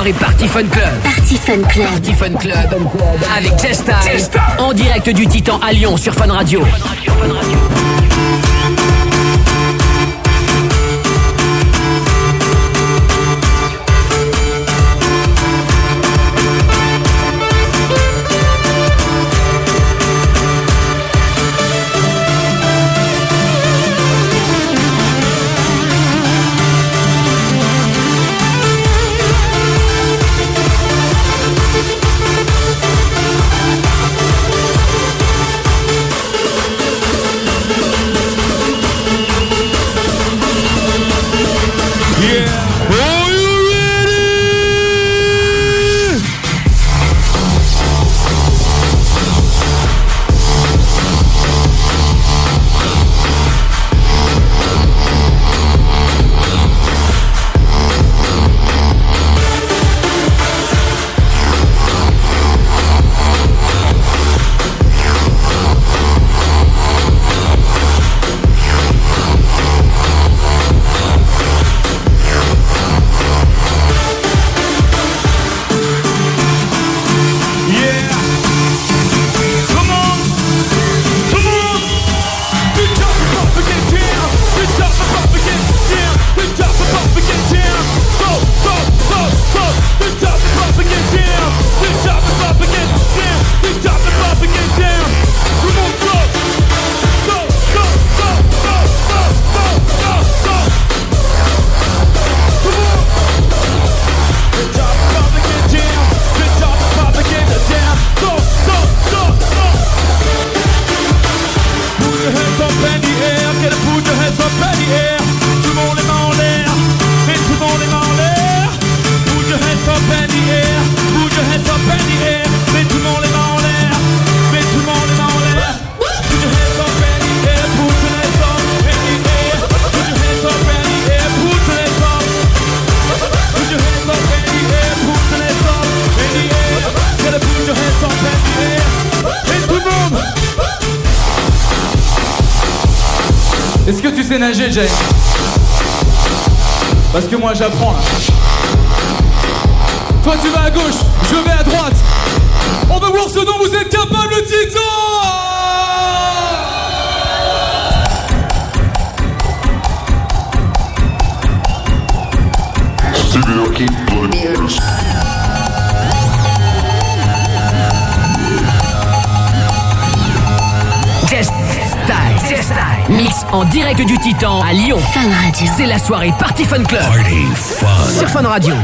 soirée Party Fun Club. Party Fun Club. Party Fun Club. Avec Chester. En direct du Titan à Lyon sur Fun Radio. Nager, Jay Parce que moi j'apprends là. Toi tu vas à gauche, je vais à droite. On va voir ce dont vous êtes capable, Titan Mix en direct du Titan à Lyon. C'est la soirée Party Fun Club. Sur Fun Radio.